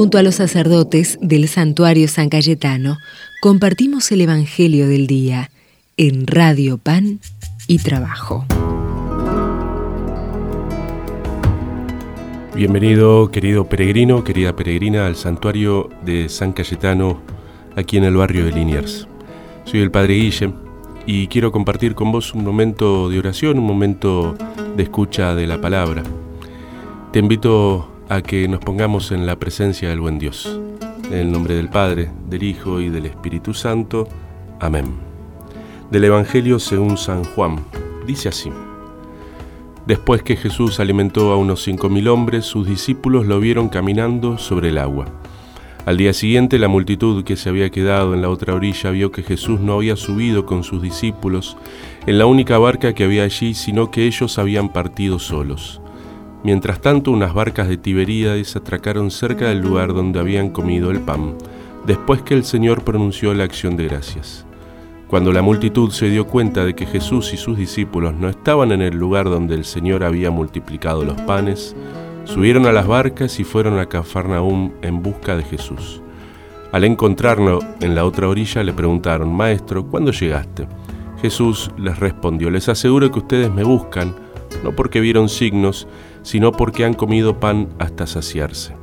Junto a los sacerdotes del santuario San Cayetano, compartimos el Evangelio del Día en Radio Pan y Trabajo. Bienvenido, querido peregrino, querida peregrina, al santuario de San Cayetano, aquí en el barrio de Liniers. Soy el Padre Guille y quiero compartir con vos un momento de oración, un momento de escucha de la palabra. Te invito a que nos pongamos en la presencia del buen Dios. En el nombre del Padre, del Hijo y del Espíritu Santo. Amén. Del Evangelio según San Juan. Dice así. Después que Jesús alimentó a unos cinco mil hombres, sus discípulos lo vieron caminando sobre el agua. Al día siguiente la multitud que se había quedado en la otra orilla vio que Jesús no había subido con sus discípulos en la única barca que había allí, sino que ellos habían partido solos. Mientras tanto, unas barcas de Tiberíades atracaron cerca del lugar donde habían comido el pan, después que el Señor pronunció la acción de gracias. Cuando la multitud se dio cuenta de que Jesús y sus discípulos no estaban en el lugar donde el Señor había multiplicado los panes, subieron a las barcas y fueron a Cafarnaúm en busca de Jesús. Al encontrarlo en la otra orilla le preguntaron, Maestro, ¿cuándo llegaste? Jesús les respondió, les aseguro que ustedes me buscan, no porque vieron signos, sino porque han comido pan hasta saciarse.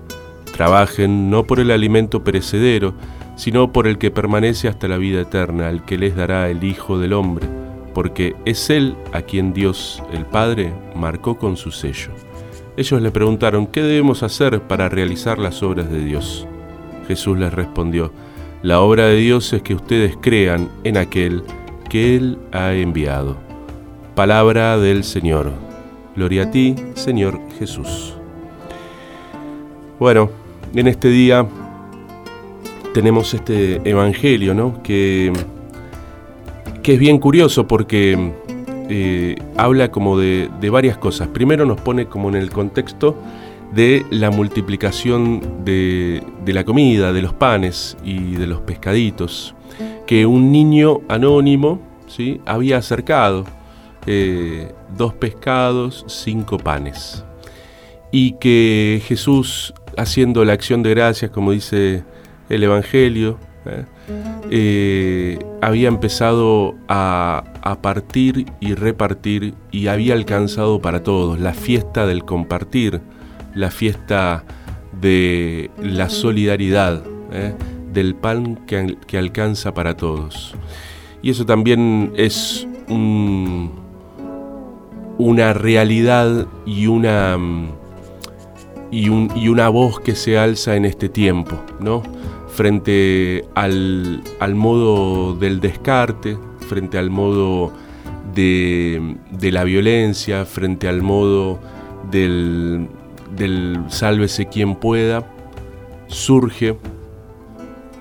Trabajen no por el alimento perecedero, sino por el que permanece hasta la vida eterna, el que les dará el Hijo del Hombre, porque es Él a quien Dios, el Padre, marcó con su sello. Ellos le preguntaron, ¿qué debemos hacer para realizar las obras de Dios? Jesús les respondió, la obra de Dios es que ustedes crean en aquel que Él ha enviado. Palabra del Señor. Gloria a ti, Señor Jesús. Bueno, en este día tenemos este Evangelio, ¿no? Que, que es bien curioso porque eh, habla como de, varias cosas. Primero nos pone como en el contexto de la multiplicación de, de, la comida, de los panes y de los pescaditos, que un niño anónimo ¿sí? había acercado eh, dos pescados, cinco panes. Y que Jesús, haciendo la acción de gracias, como dice el Evangelio, ¿eh? Eh, había empezado a, a, partir y repartir y había alcanzado para todos la fiesta del compartir, la fiesta de la solidaridad, del pan que, que alcanza para todos. Y eso también es un, una realidad y una, mm, y, una voz que se alza en este tiempo, ¿no? Frente al, modo del descarte, frente al modo de, la violencia, frente al modo del, del sálvese quien pueda, surge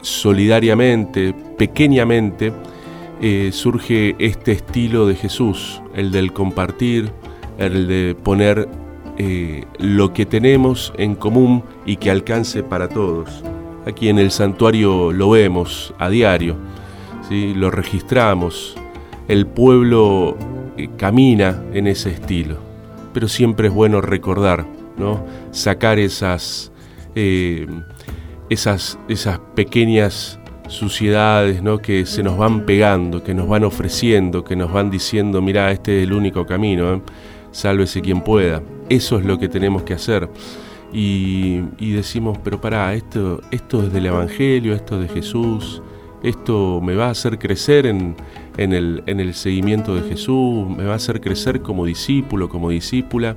solidariamente, pequeñamente, eh, surge este estilo de Jesús, el del compartir, el de poner eh, lo que tenemos en común y que alcance para todos. Aquí en el santuario lo vemos a diario, ¿sí? lo registramos, el pueblo eh, camina en ese estilo, pero siempre es bueno recordar, ¿no? sacar esas, esas, esas pequeñas suciedades ¿no? que se nos van pegando, que nos van ofreciendo, que nos van diciendo, mira, este es el único camino, ¿eh? sálvese quien pueda. Eso es lo que tenemos que hacer. Y, decimos, pero pará, esto, esto es del Evangelio, esto es de Jesús, esto me va a hacer crecer en, el, en el seguimiento de Jesús, me va a hacer crecer como discípulo, como discípula.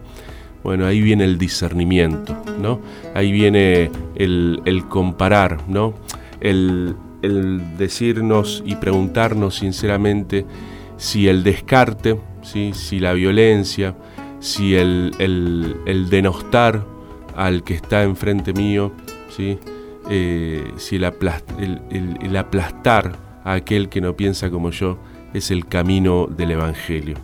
Bueno, ahí viene el discernimiento, ¿no? Ahí viene el, el comparar, ¿no? El, el decirnos y preguntarnos sinceramente si el descarte, ¿sí? si la violencia, si el, denostar al que está enfrente mío, ¿sí? Eh, si el, el, aplastar a aquel que no piensa como yo es el camino del Evangelio.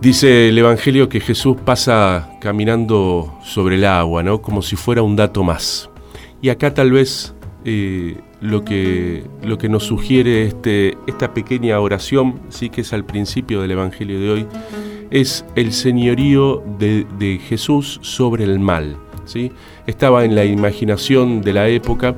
Dice el Evangelio que Jesús pasa caminando sobre el agua, ¿no? como si fuera un dato más. Y acá tal vez lo que, lo que nos sugiere este, esta pequeña oración, sí que es al principio del Evangelio de hoy, es el señorío de, Jesús sobre el mal. ¿sí? Estaba en la imaginación de la época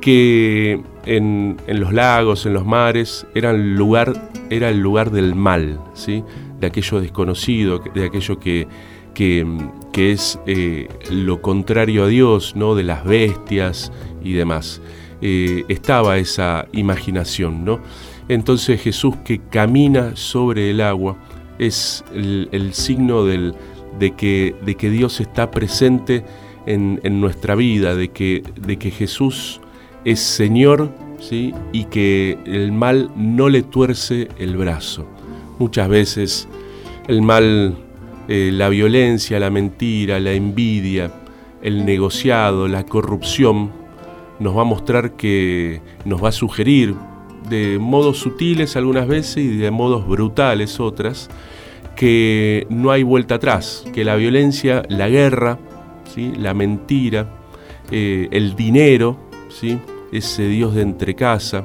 que en, los lagos, en los mares, era el lugar, era el lugar del mal, ¿sí? de aquello desconocido, de aquello que, que, es eh, lo contrario a Dios, ¿no? de las bestias y demás. Eh, estaba esa imaginación. ¿no? Entonces Jesús que camina sobre el agua es el, signo del, de, que, de, que, Dios está presente en, nuestra vida, de que, de que Jesús es Señor ¿sí? y que el mal no le tuerce el brazo. Muchas veces el mal, eh, la violencia, la mentira, la envidia, el negociado, la corrupción, nos va a mostrar que nos va a sugerir de modos sutiles algunas veces y de modos brutales otras, que no hay vuelta atrás, que la violencia, la guerra, ¿sí? la mentira, eh, el dinero, ¿sí? ese Dios de entrecasa,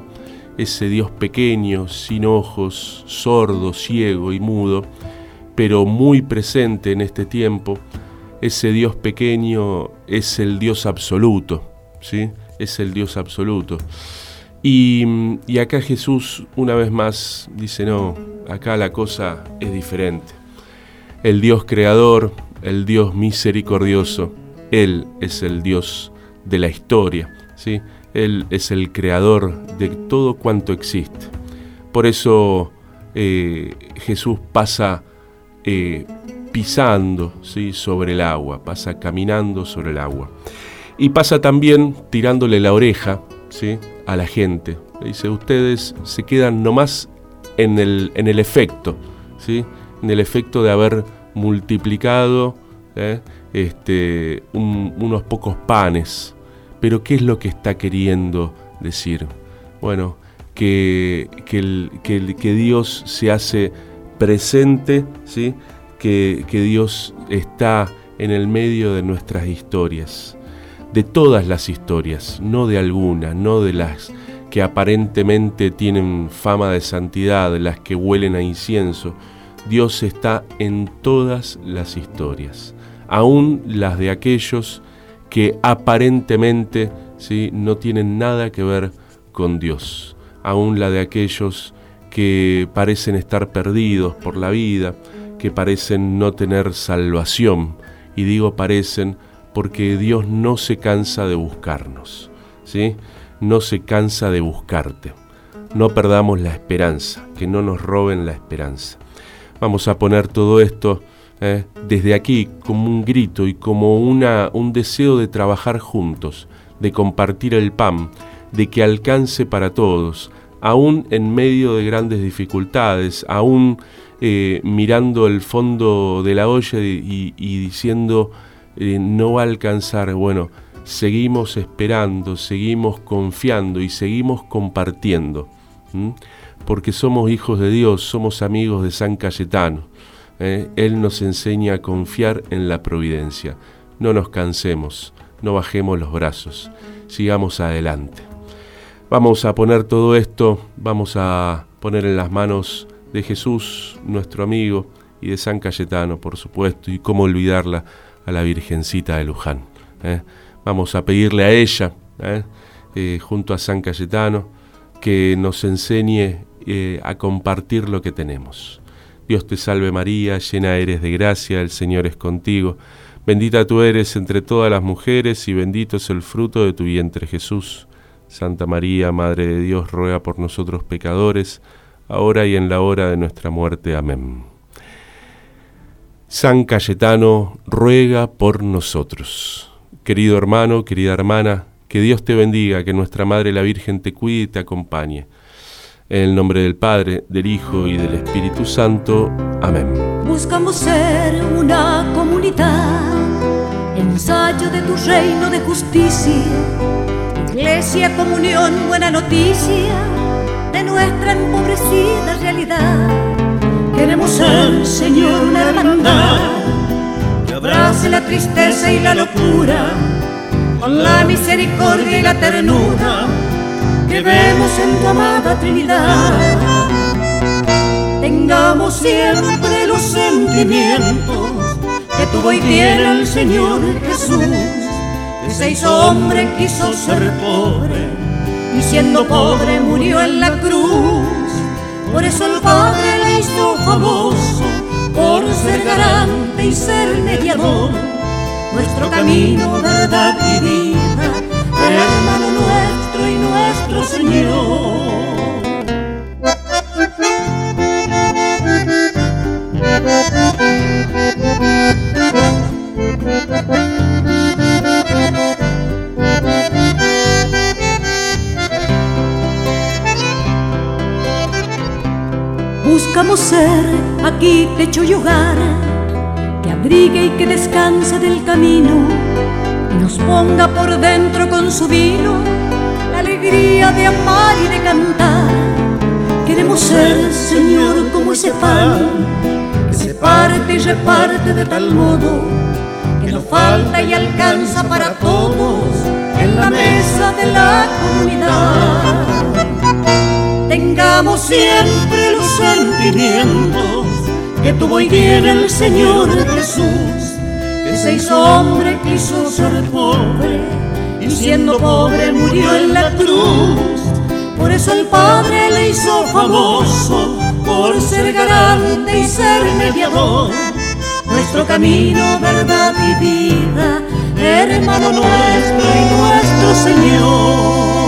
ese Dios pequeño, sin ojos, sordo, ciego y mudo, pero muy presente en este tiempo, ese Dios pequeño es el Dios absoluto, ¿sí? Es el Dios absoluto. Y, y, acá Jesús una vez más dice, no, acá la cosa es diferente. El Dios creador, el Dios misericordioso, Él es el Dios de la historia, ¿sí? Él es el creador de todo cuanto existe. Por eso eh, Jesús pasa eh, pisando ¿sí? sobre el agua, pasa caminando sobre el agua. Y pasa también tirándole la oreja ¿sí? a la gente. dice, ustedes se quedan nomás en el, en el efecto, ¿sí? en el efecto de haber multiplicado ¿eh? este, unos pocos panes pero ¿qué es lo que está queriendo decir? Bueno, que, que, Dios se hace presente, ¿sí? que, que Dios está en el medio de nuestras historias, de todas las historias, no de algunas, no de las que aparentemente tienen fama de santidad, las que huelen a incienso. Dios está en todas las historias, aún las de aquellos que aparentemente ¿sí? no tienen nada que ver con Dios, aún la de aquellos que parecen estar perdidos por la vida, que parecen no tener salvación. Y digo parecen porque Dios no se cansa de buscarnos, ¿sí? no se cansa de buscarte. No perdamos la esperanza, que no nos roben la esperanza. Vamos a poner todo esto ¿eh? desde aquí como un grito y como una, un deseo de trabajar juntos, de compartir el pan, de que alcance para todos, aún en medio de grandes dificultades, aún eh, mirando el fondo de la olla y, diciendo eh, no va a alcanzar, bueno, seguimos esperando, seguimos confiando y seguimos compartiendo, porque somos hijos de Dios, somos amigos de San Cayetano. ¿eh? Él nos enseña a confiar en la providencia. No nos cansemos, no bajemos los brazos, sigamos adelante. Vamos a poner todo esto, vamos a poner en las manos de Jesús, nuestro amigo, y de San Cayetano, por supuesto, y cómo olvidarla a la Virgencita de Luján. ¿eh? Vamos a pedirle a ella, ¿eh? junto a San Cayetano, que nos enseñe a compartir lo que tenemos. Dios te salve María, llena eres de gracia, el Señor es contigo. Bendita tú eres entre todas las mujeres y bendito es el fruto de tu vientre Jesús. Santa María, Madre de Dios, ruega por nosotros pecadores, ahora y en la hora de nuestra muerte. Amén. San Cayetano, ruega por nosotros. Querido hermano, querida hermana, que Dios te bendiga, que nuestra Madre la Virgen te cuide y te acompañe. En el nombre del Padre, del Hijo y del Espíritu Santo. Amén. Buscamos ser una comunidad, ensayo de tu reino de justicia, iglesia, comunión, buena noticia de nuestra empobrecida realidad. Queremos ser, Señor, una hermandad que abrace la tristeza y la locura con la misericordia y la ternura que vemos en tu amada Trinidad. Tengamos siempre los sentimientos que tuvo y tiene el Señor Jesús que se hizo hombre quiso ser pobre y siendo pobre murió en la cruz. Por eso el Padre le hizo famoso por ser garante y ser mediador. Nuestro camino, verdad y vida, hermano nuestro y nuestro Señor. Buscamos ser aquí techo y hogar, que abrigue y que descanse del camino, y nos ponga por dentro con su vino la alegría de amar y de cantar. Queremos ser, Señor, como ese pan que se parte y reparte de tal modo que no falta y alcanza para todos en la mesa de la comunidad tengamos siempre los sentimientos que tuvo y tiene el Señor Jesús, que se hizo hombre, quiso ser pobre, y siendo pobre murió en la cruz. Por eso el Padre le hizo famoso, por ser garante y ser mediador. Nuestro camino, verdad y vida, hermano nuestro y nuestro Señor.